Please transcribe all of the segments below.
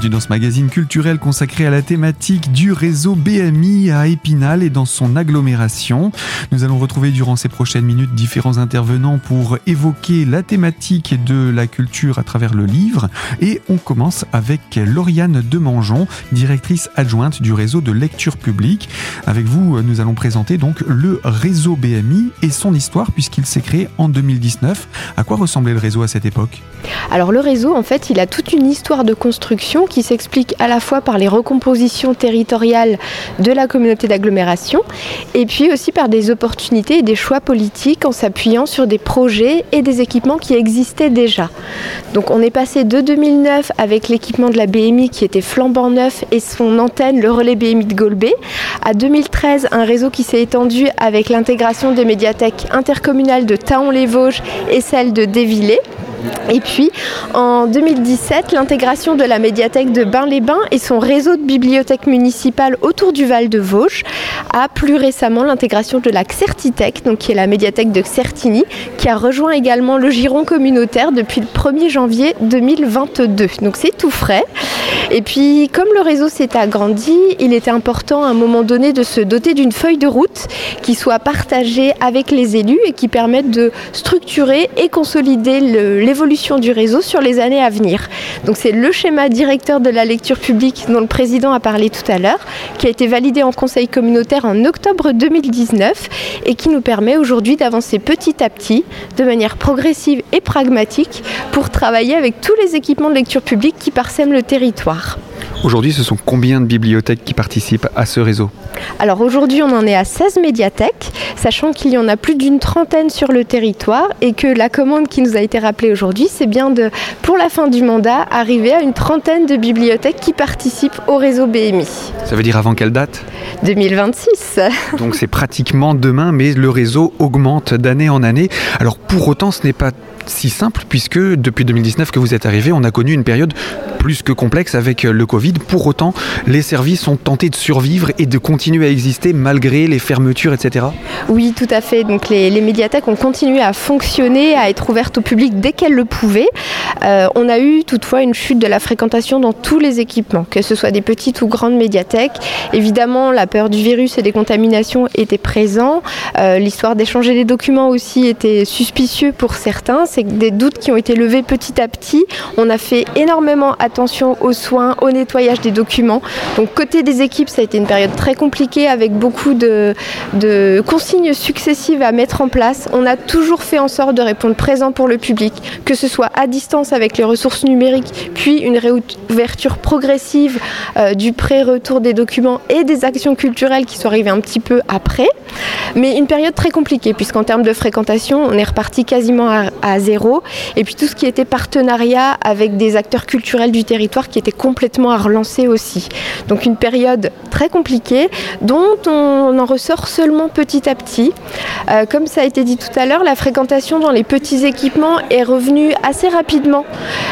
Bienvenue dans ce magazine culturel consacré à la thématique du réseau BMI à Épinal et dans son agglomération. Nous allons retrouver durant ces prochaines minutes différents intervenants pour évoquer la thématique de la culture à travers le livre. Et on commence avec Lauriane Demangeon, directrice adjointe du réseau de lecture publique. Avec vous, nous allons présenter donc le réseau BMI et son histoire puisqu'il s'est créé en 2019. À quoi ressemblait le réseau à cette époque? Alors le réseau, en fait, il a toute une histoire de construction qui s'explique à la fois par les recompositions territoriales de la communauté d'agglomération et puis aussi par des opportunités et des choix politiques en s'appuyant sur des projets et des équipements qui existaient déjà. Donc on est passé de 2009 avec l'équipement de la BMI qui était flambant neuf et son antenne, le relais BMI de Golbet, à 2013 un réseau qui s'est étendu avec l'intégration des médiathèques intercommunales de Taon-les-Vosges et celle de Dévillers. Et puis en 2017, l'intégration de la médiathèque de Bain-les-Bains et son réseau de bibliothèques municipales autour du Val de Vosges, a plus récemment l'intégration de la Xertitech, donc qui est la médiathèque de Xertigny, qui a rejoint également le giron communautaire depuis le 1er janvier 2022. Donc c'est tout frais. Et puis comme le réseau s'est agrandi, il était important à un moment donné de se doter d'une feuille de route qui soit partagée avec les élus et qui permette de structurer et consolider l'évolution du réseau sur les années à venir. Donc c'est le schéma directeur de la lecture publique dont le président a parlé tout à l'heure, qui a été validé en conseil communautaire en octobre 2019 et qui nous permet aujourd'hui d'avancer petit à petit, de manière progressive et pragmatique, pour travailler avec tous les équipements de lecture publique qui parsèment le territoire. Aujourd'hui, ce sont combien de bibliothèques qui participent à ce réseau Alors aujourd'hui, on en est à 16 médiathèques, sachant qu'il y en a plus d'une trentaine sur le territoire et que la commande qui nous a été rappelée aujourd'hui, c'est bien de, pour la fin du mandat, arriver à une trentaine de bibliothèques qui participent au réseau BMI. Ça veut dire avant quelle date 2026. Donc c'est pratiquement demain, mais le réseau augmente d'année en année. Alors pour autant, ce n'est pas si simple puisque depuis 2019 que vous êtes arrivé, on a connu une période plus que complexe avec le Covid. Pour autant, les services ont tenté de survivre et de continuer à exister malgré les fermetures, etc. Oui, tout à fait. Donc les, médiathèques ont continué à fonctionner, à être ouvertes au public dès qu'elles le pouvaient. Euh, on a eu toutefois une chute de la fréquentation dans tous les équipements, que ce soit des petites ou grandes médiathèques. Évidemment, la peur du virus et des contaminations était présente. Euh, l'histoire d'échanger les documents aussi était suspicieux pour certains. Des doutes qui ont été levés petit à petit. On a fait énormément attention aux soins, au nettoyage des documents. Donc côté des équipes, ça a été une période très compliquée avec beaucoup de, consignes successives à mettre en place. On a toujours fait en sorte de répondre présent pour le public, que ce soit à distance avec les ressources numériques, puis une réouverture progressive euh, du pré-retour des documents et des actions culturelles qui sont arrivées un petit peu après. Mais une période très compliquée, puisqu'en termes de fréquentation, on est reparti quasiment à, à zéro. Et puis tout ce qui était partenariat avec des acteurs culturels du territoire qui était complètement à relancer aussi. Donc une période très compliquée dont on en ressort seulement petit à petit. Euh, comme ça a été dit tout à l'heure, la fréquentation dans les petits équipements est revenue assez rapidement.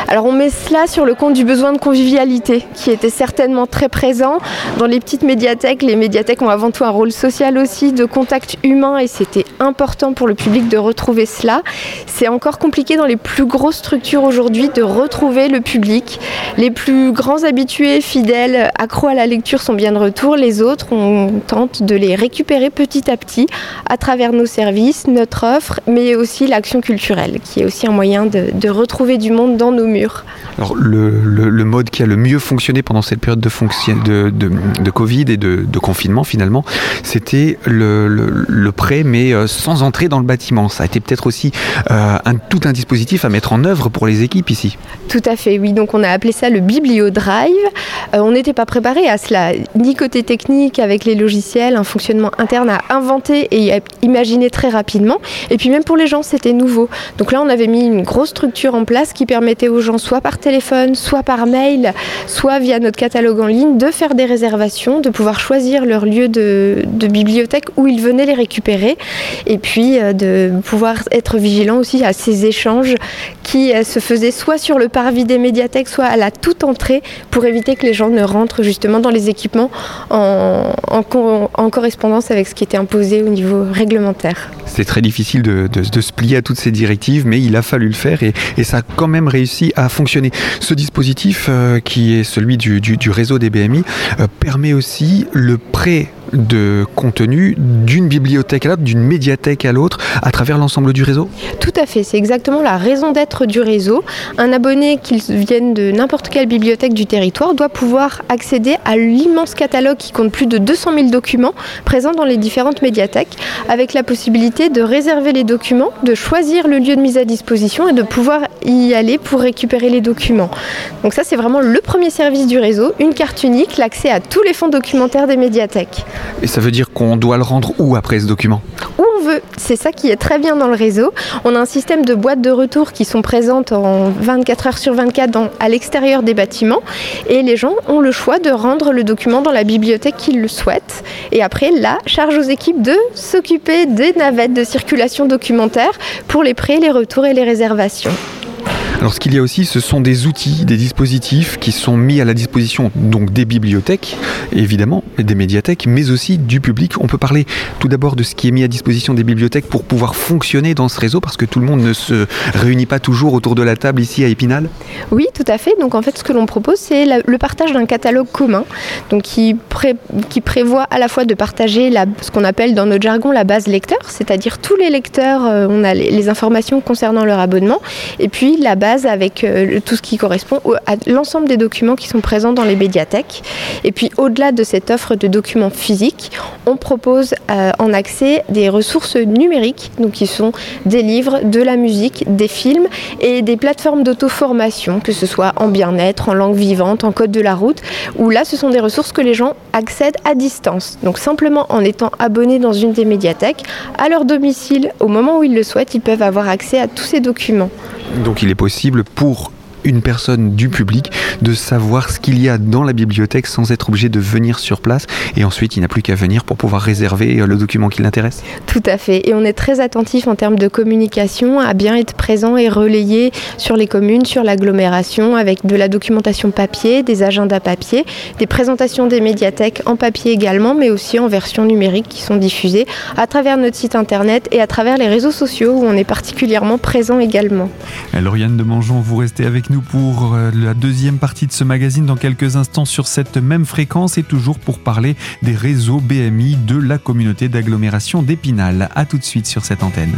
Alors on met cela sur le compte du besoin de convivialité qui était certainement très présent. Dans les petites médiathèques, les médiathèques ont avant tout un rôle social aussi, de contact humain et c'était important pour le public de retrouver cela. C'est encore compliqué dans les plus grosses structures aujourd'hui de retrouver le public. Les plus grands habitués, fidèles, accros à la lecture sont bien de retour. Les autres, on tente de les récupérer petit à petit à travers nos services, notre offre, mais aussi l'action culturelle, qui est aussi un moyen de, retrouver du monde dans nos murs. Alors, le, mode qui a le mieux fonctionné pendant cette période de, de, Covid et de, confinement, finalement, c'était le, prêt, mais euh, sans entrer dans le bâtiment. Ça a été peut-être aussi euh, un, tout un dispositif à mettre en œuvre pour les équipes ici. Tout à fait, oui. Donc on a appelé ça le BiblioDrive. Euh, on n'était pas préparé à cela, ni côté technique avec les logiciels, un fonctionnement interne à inventer et à imaginer très rapidement. Et puis même pour les gens, c'était nouveau. Donc là, on avait mis une grosse structure en place qui permettait aux gens, soit par téléphone, soit par mail, soit via notre catalogue en ligne, de faire des réservations, de pouvoir choisir leur lieu de, bibliothèque où ils venaient les récupérer, et puis euh, de pouvoir être vigilant aussi à ces échanges qui se faisaient soit sur le parvis des médiathèques, soit à la toute entrée pour éviter que les gens ne rentrent justement dans les équipements en, correspondance avec ce qui était imposé au niveau réglementaire. C'est très difficile de, se plier à toutes ces directives, mais il a fallu le faire et, ça a quand même réussi à fonctionner. Ce dispositif, euh, qui est celui du, réseau des BMI, euh, permet aussi le prêt de contenu d'une bibliothèque à l'autre, d'une médiathèque à l'autre, à travers l'ensemble du réseau? Tout à fait, c'est exactement la raison d'être du réseau. Un abonné, qu'il vienne de n'importe quelle bibliothèque du territoire, doit pouvoir accéder à l'immense catalogue qui compte plus de 200 000 documents présents dans les différentes médiathèques, avec la possibilité de réserver les documents, de choisir le lieu de mise à disposition et de pouvoir y aller pour récupérer les documents. Donc ça, c'est vraiment le premier service du réseau, une carte unique, l'accès à tous les fonds documentaires des médiathèques. Et ça veut dire qu'on doit le rendre où après ce document? Où on veut. C'est ça qui est très bien dans le réseau. On a un système de boîtes de retour qui sont présentes en 24 heures sur 24 dans, à l'extérieur des bâtiments. Et les gens ont le choix de rendre le document dans la bibliothèque qu'ils le souhaitent. Et après, là, charge aux équipes de s'occuper des navettes de circulation documentaire pour les prêts, les retours et les réservations. Alors ce qu'il y a aussi, ce sont des outils, des dispositifs qui sont mis à la disposition donc des bibliothèques, évidemment, des médiathèques, mais aussi du public. On peut parler tout d'abord de ce qui est mis à disposition des bibliothèques pour pouvoir fonctionner dans ce réseau, parce que tout le monde ne se réunit pas toujours autour de la table ici à Épinal. Oui, tout à fait. Donc en fait, ce que l'on propose, c'est le partage d'un catalogue commun, qui, prévoit à la fois de partager ce qu'on appelle dans notre jargon la base lecteur, c'est-à-dire tous les lecteurs, euh, on a les, les informations concernant leur abonnement, et puis la base avec euh, tout ce qui correspond à l'ensemble des documents qui sont présents dans les médiathèques. Et puis au-delà de cette offre de documents physiques, on propose euh, en accès des ressources numériques, donc qui sont des livres, de la musique, des films et des plateformes d'auto-formation, que ce soit en bien-être, en langue vivante, en code de la route, où là ce sont des ressources que les gens accèdent à distance. Donc simplement en étant abonnés dans une des médiathèques, à leur domicile, au moment où ils le souhaitent, ils peuvent avoir accès à tous ces documents. Donc il est possible pour une personne du public de savoir ce qu'il y a dans la bibliothèque sans être obligé de venir sur place et ensuite il n'a plus qu'à venir pour pouvoir réserver euh, le document qui l'intéresse. Tout à fait et on est très attentif en termes de communication à bien être présent et relayé sur les communes, sur l'agglomération avec de la documentation papier, des agendas papier, des présentations des médiathèques en papier également mais aussi en version numérique qui sont diffusées à travers notre site internet et à travers les réseaux sociaux où on est particulièrement présent également. Lauriane de Mangeon, vous restez avec nous pour euh, la deuxième partie de ce magazine dans quelques instants sur cette même fréquence et toujours pour parler des réseaux BMI de la communauté d'agglomération d'Épinal. A tout de suite sur cette antenne.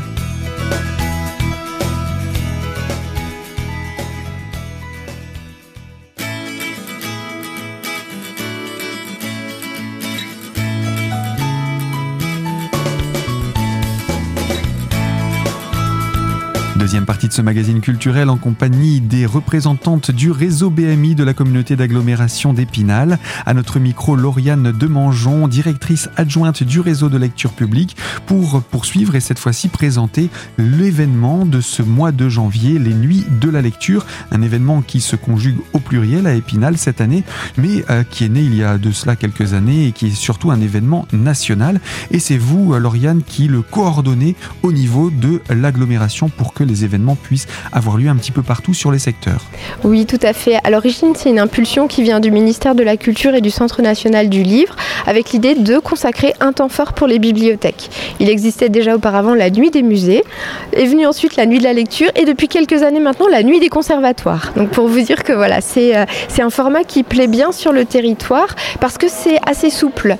Deuxième partie de ce magazine culturel en compagnie des représentantes du réseau BMI de la communauté d'agglomération d'Épinal. À notre micro, Lauriane Demangeon, directrice adjointe du réseau de lecture publique, pour poursuivre et cette fois-ci présenter l'événement de ce mois de janvier, les Nuits de la lecture. Un événement qui se conjugue au pluriel à Épinal cette année, mais euh, qui est né il y a de cela quelques années et qui est surtout un événement national. Et c'est vous, Lauriane, qui le coordonnez au niveau de l'agglomération pour que les événements puissent avoir lieu un petit peu partout sur les secteurs. Oui, tout à fait. À l'origine, c'est une impulsion qui vient du ministère de la Culture et du Centre national du livre, avec l'idée de consacrer un temps fort pour les bibliothèques. Il existait déjà auparavant la nuit des musées, est venue ensuite la nuit de la lecture, et depuis quelques années maintenant, la nuit des conservatoires. Donc pour vous dire que voilà, c'est euh, un format qui plaît bien sur le territoire, parce que c'est assez souple.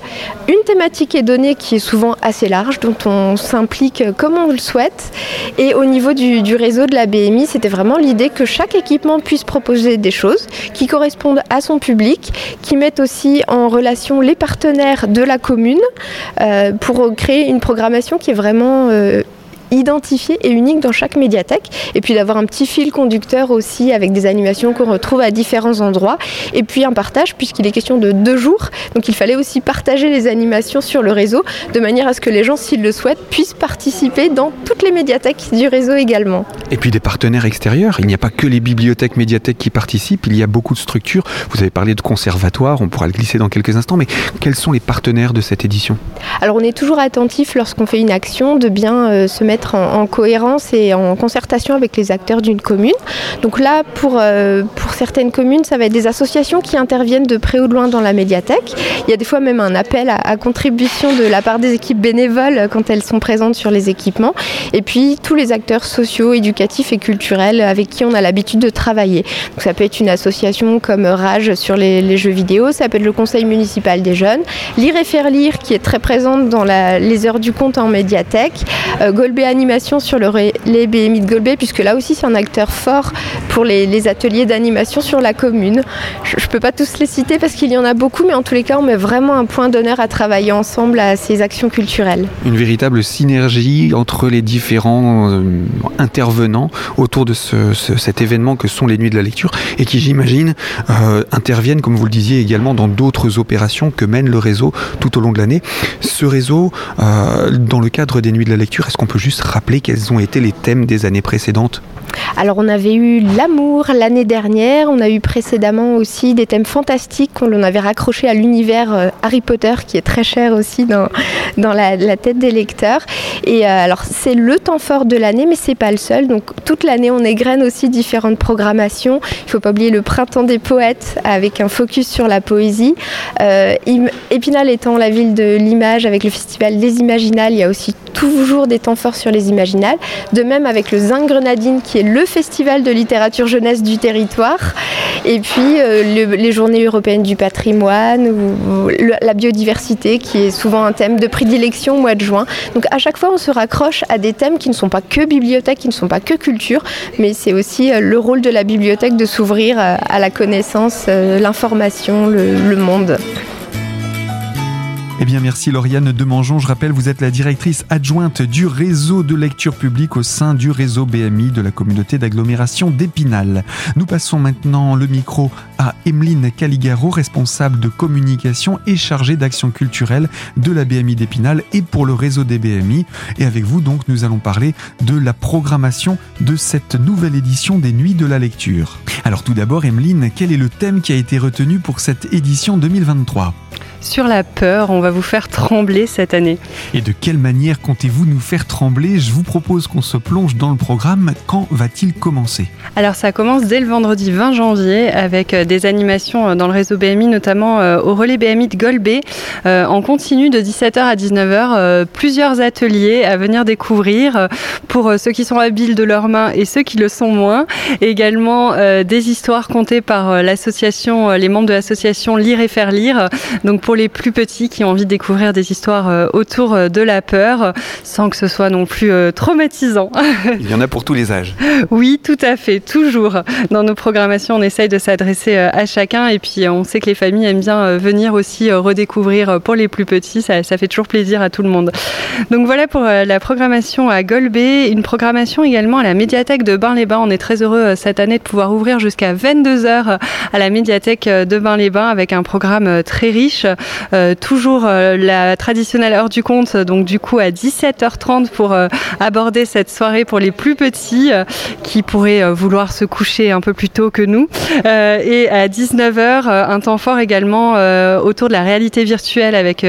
Une thématique est donnée qui est souvent assez large, dont on s'implique comme on le souhaite, et au niveau du, réseau de la BMI, c'était vraiment l'idée que chaque équipement puisse proposer des choses qui correspondent à son public, qui mettent aussi en relation les partenaires de la commune euh, pour créer une programmation qui est vraiment euh, identifié et unique dans chaque médiathèque. Et puis d'avoir un petit fil conducteur aussi avec des animations qu'on retrouve à différents endroits. Et puis un partage puisqu'il est question de deux jours. Donc il fallait aussi partager les animations sur le réseau de manière à ce que les gens, s'ils le souhaitent, puissent participer dans toutes les médiathèques du réseau également. Et puis des partenaires extérieurs. Il n'y a pas que les bibliothèques, médiathèques qui participent. Il y a beaucoup de structures. Vous avez parlé de conservatoires. On pourra le glisser dans quelques instants. Mais quels sont les partenaires de cette édition? Alors on est toujours attentif lorsqu'on fait une action de bien euh, se mettre en, cohérence et en concertation avec les acteurs d'une commune. Donc là, pour, euh, pour certaines communes, ça va être des associations qui interviennent de près ou de loin dans la médiathèque. Il y a des fois même un appel à, contribution de la part des équipes bénévoles quand elles sont présentes sur les équipements. Et puis tous les acteurs sociaux, éducatifs et culturels avec qui on a l'habitude de travailler. Donc ça peut être une association comme Rage sur les, jeux vidéo, ça peut être le conseil municipal des jeunes, Lire et faire lire qui est très présente dans les heures du compte en médiathèque, euh, Golbé Animation sur le les BMI de Golbé, puisque là aussi c'est un acteur fort pour les, ateliers d'animation sur la commune. Je ne peux pas tous les citer parce qu'il y en a beaucoup, mais en tous les cas on met vraiment un point d'honneur à travailler ensemble à ces actions culturelles. Une véritable synergie entre les différents euh, intervenants autour de cet événement que sont les nuits de la lecture et qui j'imagine euh, interviennent, comme vous le disiez, également dans d'autres opérations que mène le réseau tout au long de l'année. Ce réseau, euh, dans le cadre des nuits de la lecture, est-ce qu'on peut juste rappeler quels ont été les thèmes des années précédentes? Alors on avait eu l'amour l'année dernière, on a eu précédemment aussi des thèmes fantastiques qu'on avait raccrochés à l'univers euh, Harry Potter qui est très cher aussi dans, la, tête des lecteurs. Et euh, alors c'est le temps fort de l'année mais c'est pas le seul. Donc toute l'année on égrène aussi différentes programmations. Il faut pas oublier le printemps des poètes avec un focus sur la poésie. Euh, Épinal étant la ville de l'image avec le festival des Imaginales, il y a aussi toujours des temps forts sur les Imaginales. De même avec le Zing Grenadine qui est le festival de littérature jeunesse du territoire. Et puis euh, les journées européennes du patrimoine ou, la biodiversité qui est souvent un thème de prédilection au mois de juin. Donc à chaque fois on se raccroche à des thèmes qui ne sont pas que bibliothèque, qui ne sont pas que culture, mais c'est aussi euh, le rôle de la bibliothèque de s'ouvrir euh, à la connaissance, l'information, le monde. Eh bien, merci Lauriane Demangeon. Je rappelle, vous êtes la directrice adjointe du réseau de lecture publique au sein du réseau BMI de la communauté d'agglomération d'Épinal. Nous passons maintenant le micro à Emeline Caligaro, responsable de communication et chargée d'action culturelle de la BMI d'Épinal et pour le réseau des BMI. Et avec vous, donc, nous allons parler de la programmation de cette nouvelle édition des Nuits de la lecture. Alors tout d'abord, Emeline, quel est le thème qui a été retenu pour cette édition 2023 sur la peur. On va vous faire trembler cette année. Et de quelle manière comptez-vous nous faire trembler? Je vous propose qu'on se plonge dans le programme. Quand va-t-il commencer? Alors ça commence dès le vendredi 20 janvier avec euh, des animations euh, dans le réseau BMI, notamment euh, au relais BMI de Golbet, en continu de 17h à 19h. Plusieurs ateliers à venir découvrir pour ceux qui sont habiles de leurs mains et ceux qui le sont moins. également des histoires contées par l'association, les membres de l'association Lire et faire lire. Donc pour pour les plus petits qui ont envie de découvrir des histoires euh, autour euh, de la peur, sans que ce soit non plus euh, traumatisant. Il y en a pour tous les âges. Oui, tout à fait, toujours. Dans nos programmations, on essaye de s'adresser à chacun et puis on sait que les familles aiment bien venir aussi redécouvrir pour les plus petits, ça, fait toujours plaisir à tout le monde. Donc voilà pour la programmation à Golbet, une programmation également à la médiathèque de Bain-les-Bains. On est très heureux cette année de pouvoir ouvrir jusqu'à 22h à la médiathèque de Bain-les-Bains avec un programme très riche. Euh, toujours euh, la traditionnelle heure du compte, donc du coup à 17h30 pour euh, aborder cette soirée pour les plus petits qui pourraient vouloir se coucher un peu plus tôt que nous. et à 19h, un temps fort également autour de la réalité virtuelle avec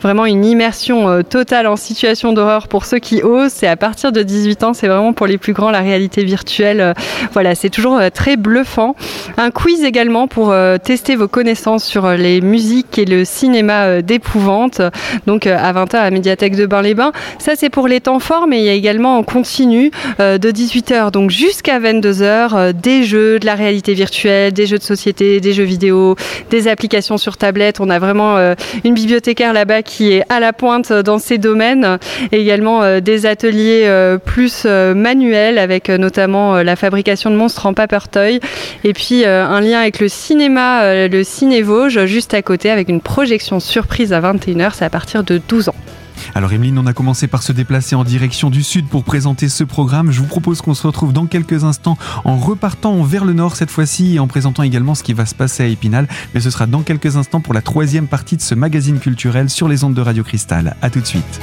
vraiment une immersion totale en situation d'horreur pour ceux qui osent. C'est à partir de 18 ans, c'est vraiment pour les plus grands la réalité virtuelle. voilà, c'est toujours très bluffant. Un quiz également pour tester vos connaissances sur les musiques et le cinéma euh, d'épouvante, donc euh, à 20h à la médiathèque de Bain-les-Bains. Ça, c'est pour les temps forts, mais il y a également en continu euh, de 18h, donc jusqu'à 22h, des jeux, de la réalité virtuelle, des jeux de société, des jeux vidéo, des applications sur tablette. On a vraiment une bibliothécaire là-bas qui est à la pointe dans ces domaines. Et également des ateliers plus manuels avec notamment la fabrication de monstres en paper toy. Et puis un lien avec le cinéma, le Ciné Vosges, juste à côté avec une projection projection surprise à 21h, c'est à partir de 12 ans. Alors Emeline, on a commencé par se déplacer en direction du sud pour présenter ce programme. Je vous propose qu'on se retrouve dans quelques instants en repartant vers le nord cette fois-ci et en présentant également ce qui va se passer à Épinal. Mais ce sera dans quelques instants pour la troisième partie de ce magazine culturel sur les ondes de Radio Cristal. A tout de suite.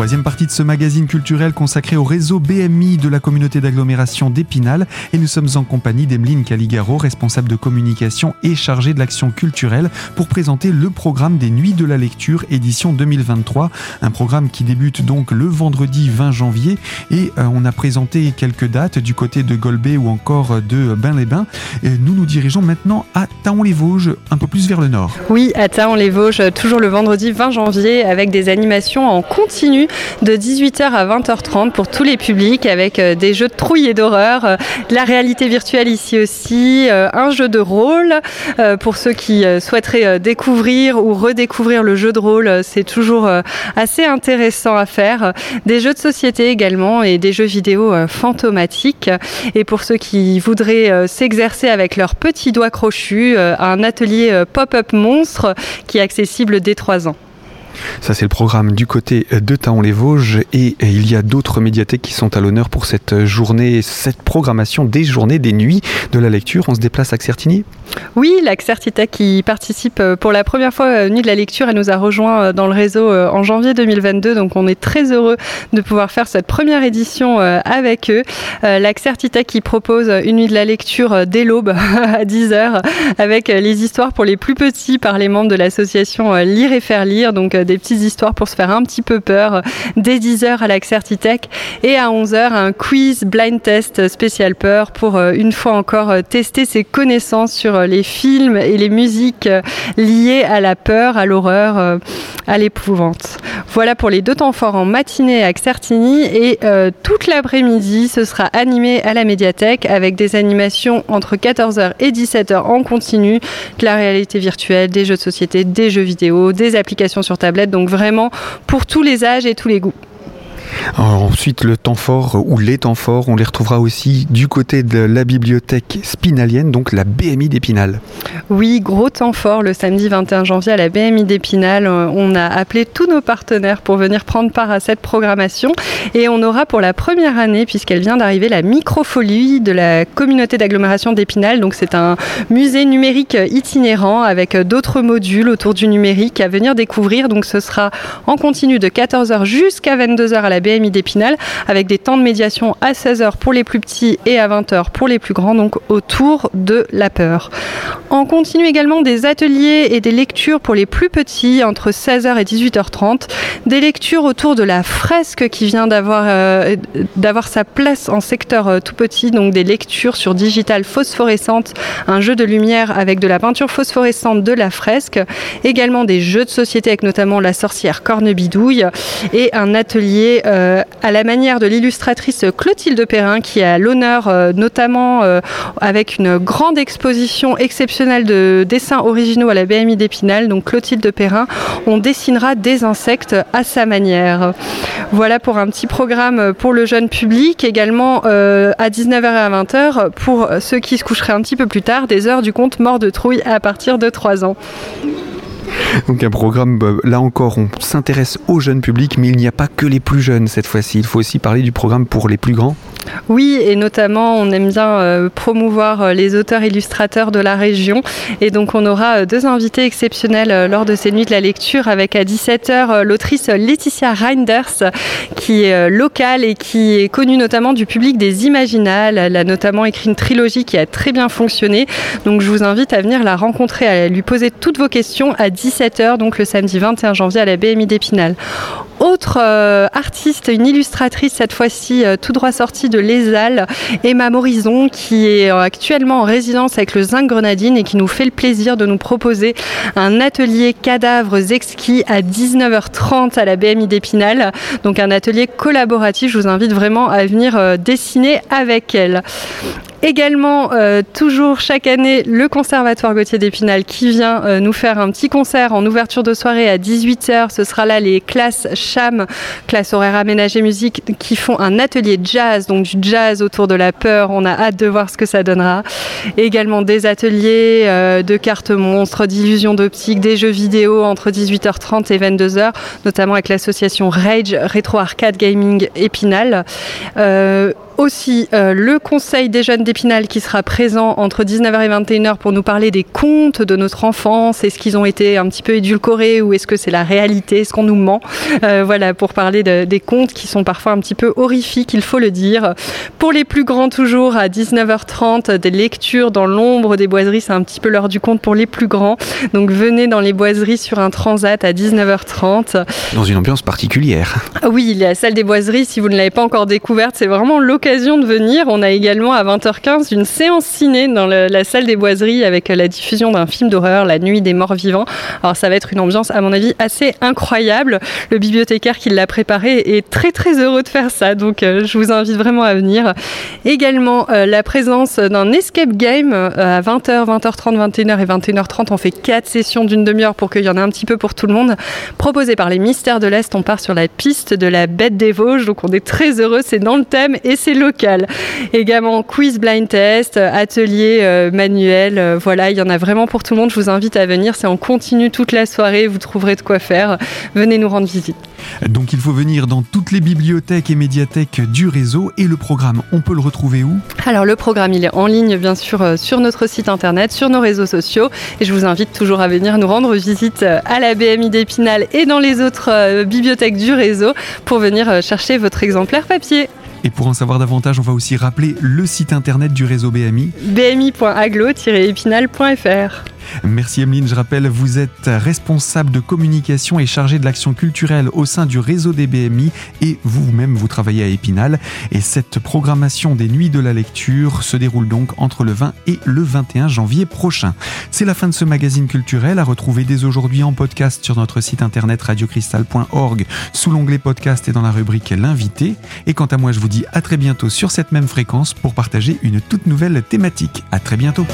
Troisième partie de ce magazine culturel consacré au réseau BMI de la communauté d'agglomération d'Épinal et nous sommes en compagnie d'Emeline Caligaro, responsable de communication et chargée de l'action culturelle pour présenter le programme des Nuits de la lecture édition 2023, un programme qui débute donc le vendredi 20 janvier et euh, on a présenté quelques dates du côté de Golbet ou encore de Bain-les-Bains. Nous nous dirigeons maintenant à Taon-les-Vosges, un peu plus vers le nord. Oui, à Taon-les-Vosges, toujours le vendredi 20 janvier avec des animations en continu de 18h à 20h30 pour tous les publics avec euh, des jeux de trouille et d'horreur, euh, la réalité virtuelle ici aussi, euh, un jeu de rôle pour ceux qui souhaiteraient découvrir ou redécouvrir le jeu de rôle, c'est toujours assez intéressant à faire. Des jeux de société également et des jeux vidéo fantomatiques. Et pour ceux qui voudraient s'exercer avec leurs petits doigts crochus, un atelier pop-up monstre qui est accessible dès 3 ans. Ça, c'est le programme du côté de Taon-les-Vosges et il y a d'autres médiathèques qui sont à l'honneur pour cette journée, cette programmation des journées, des nuits de la lecture. On se déplace à Certigny Oui, la Certita qui participe euh, pour la première fois à Nuit de la lecture, elle nous a rejoint euh, dans le réseau euh, en janvier 2022. Donc, on est très heureux de pouvoir faire cette première édition avec eux. La Certita qui propose une nuit de la lecture dès l'aube à 10h avec les histoires pour les plus petits par les membres de l'association Lire et faire lire. Donc, des petites histoires pour se faire un petit peu peur dès 10h à l'Axertitech et à 11h un quiz blind test spécial peur pour euh, une fois encore euh, tester ses connaissances sur euh, les films et les musiques liées à la peur, à l'horreur, à l'épouvante. Voilà pour les deux temps forts en matinée à Xertini et toute l'après-midi ce sera animé à la médiathèque avec des animations entre 14h et 17h en continu, de la réalité virtuelle, des jeux de société, des jeux vidéo, des applications sur donc vraiment pour tous les âges et tous les goûts ensuite, le temps fort ou les temps forts, on les retrouvera aussi du côté de la bibliothèque spinalienne, donc la BMI d'Épinal. Oui, gros temps fort le samedi 21 janvier à la BMI d'Épinal. Euh, on a appelé tous nos partenaires pour venir prendre part à cette programmation et on aura pour la première année, puisqu'elle vient d'arriver, la microfolie de la communauté d'agglomération d'Épinal. Donc c'est un musée numérique itinérant avec d'autres modules autour du numérique à venir découvrir. Donc ce sera en continu de 14h jusqu'à 22h à la BMI d'Épinal, avec des temps de médiation à 16h pour les plus petits et à 20h pour les plus grands, donc autour de la peur. On continue également des ateliers et des lectures pour les plus petits entre 16h et 18h30, des lectures autour de la fresque qui vient d'avoir euh, sa place en secteur euh, tout petit, donc des lectures sur digital phosphorescente, un jeu de lumière avec de la peinture phosphorescente de la fresque, également des jeux de société avec notamment la sorcière Cornebidouille et un atelier euh, à la manière de l'illustratrice Clotilde Perrin qui a l'honneur euh, notamment euh, avec une grande exposition exceptionnelle de dessins originaux à la BMI d'Épinal. Donc Clotilde Perrin, on dessinera des insectes à sa manière. Voilà pour un petit programme pour le jeune public. Également à 19h et à 20h pour ceux qui se coucheraient un petit peu plus tard, des heures du conte mort de trouille à partir de 3 ans. Donc un programme, bah, là encore, on s'intéresse au jeune public, mais il n'y a pas que les plus jeunes cette fois-ci. Il faut aussi parler du programme pour les plus grands. Oui, et notamment, on aime bien euh, promouvoir euh, les auteurs illustrateurs de la région. Et donc, on aura euh, deux invités exceptionnels lors de ces nuits de la lecture, avec à 17h l'autrice Laetitia Reinders, qui est locale et qui est connue notamment du public des Imaginales. Elle a notamment écrit une trilogie qui a très bien fonctionné. Donc, je vous invite à venir la rencontrer, à lui poser toutes vos questions à 17h, donc le samedi 21 janvier à la BMI d'Épinal. Autre artiste, une illustratrice cette fois-ci, tout droit sortie de l'ESAL, Emma Morison, qui est euh, actuellement en résidence avec le Zinc Grenadine et qui nous fait le plaisir de nous proposer un atelier cadavres exquis à 19h30 à la BMI d'Épinal. Donc un atelier collaboratif. Je vous invite vraiment à venir euh, dessiner avec elle. Également, euh, toujours chaque année, le Conservatoire Gauthier d'Épinal qui vient euh, nous faire un petit concert en ouverture de soirée à 18h. Ce sera là les classes CHAM, classe horaire aménagée musique, qui font un atelier jazz, donc du jazz autour de la peur. On a hâte de voir ce que ça donnera. également des ateliers euh, de cartes monstres, d'illusions d'optique, des jeux vidéo entre 18h30 et 22h, notamment avec l'association Rage Retro Arcade Gaming Épinal aussi le conseil des jeunes d'Épinal qui sera présent entre 19h et 21h pour nous parler des contes de notre enfance. Est-ce qu'ils ont été un petit peu édulcorés ou est-ce que c'est la réalité? Est-ce qu'on nous ment? Voilà, pour parler des contes qui sont parfois un petit peu horrifiques, il faut le dire. Pour les plus grands, toujours à 19h30, des lectures dans l'ombre des boiseries. C'est un petit peu l'heure du conte pour les plus grands. Donc venez dans les boiseries sur un transat à 19h30. Dans une ambiance particulière. Oui, la salle des boiseries. Si vous ne l'avez pas encore découverte, c'est vraiment l'occasion de venir. On a également à 20h15 une séance ciné dans la salle des boiseries avec la diffusion d'un film d'horreur, La Nuit des Morts Vivants. Alors ça va être une ambiance, à mon avis, assez incroyable. Le bibliothécaire qui l'a préparé est très très heureux de faire ça. Donc euh, je vous invite vraiment à venir. Également euh, la présence d'un escape game euh, à 20h, 20h30, 21h et 21h30. On fait quatre sessions d'une demi-heure pour qu'il y en ait un petit peu pour tout le monde. Proposé par les Mystères de l'Est, on part sur la piste de la bête des Vosges. Donc on est très heureux, c'est dans le thème et c'est local. Également quiz blind test, atelier manuel. voilà, il y en a vraiment pour tout le monde. Je vous invite à venir. C'est en continu toute la soirée. Vous trouverez de quoi faire. Venez nous rendre visite. Donc il faut venir dans toutes les bibliothèques et médiathèques du réseau et le programme, on peut le retrouver où? Alors le programme, il est en ligne bien sûr euh, sur notre site internet, sur nos réseaux sociaux et je vous invite toujours à venir nous rendre visite euh, à la BMI d'Épinal et dans les autres euh, bibliothèques du réseau pour venir chercher votre exemplaire papier. Et pour en savoir davantage, on va aussi rappeler le site internet du réseau BMI. bmi.aglo-épinal.fr Merci Emeline, je rappelle, vous êtes responsable de communication et chargée de l'action culturelle au sein du réseau des BMI et vous-même vous travaillez à Épinal. Et cette programmation des nuits de la lecture se déroule donc entre le 20 et le 21 janvier prochain. C'est la fin de ce magazine culturel à retrouver dès aujourd'hui en podcast sur notre site internet radiocristal.org sous l'onglet podcast et dans la rubrique l'invité. Et quant à moi, je vous dis à très bientôt sur cette même fréquence pour partager une toute nouvelle thématique. À très bientôt.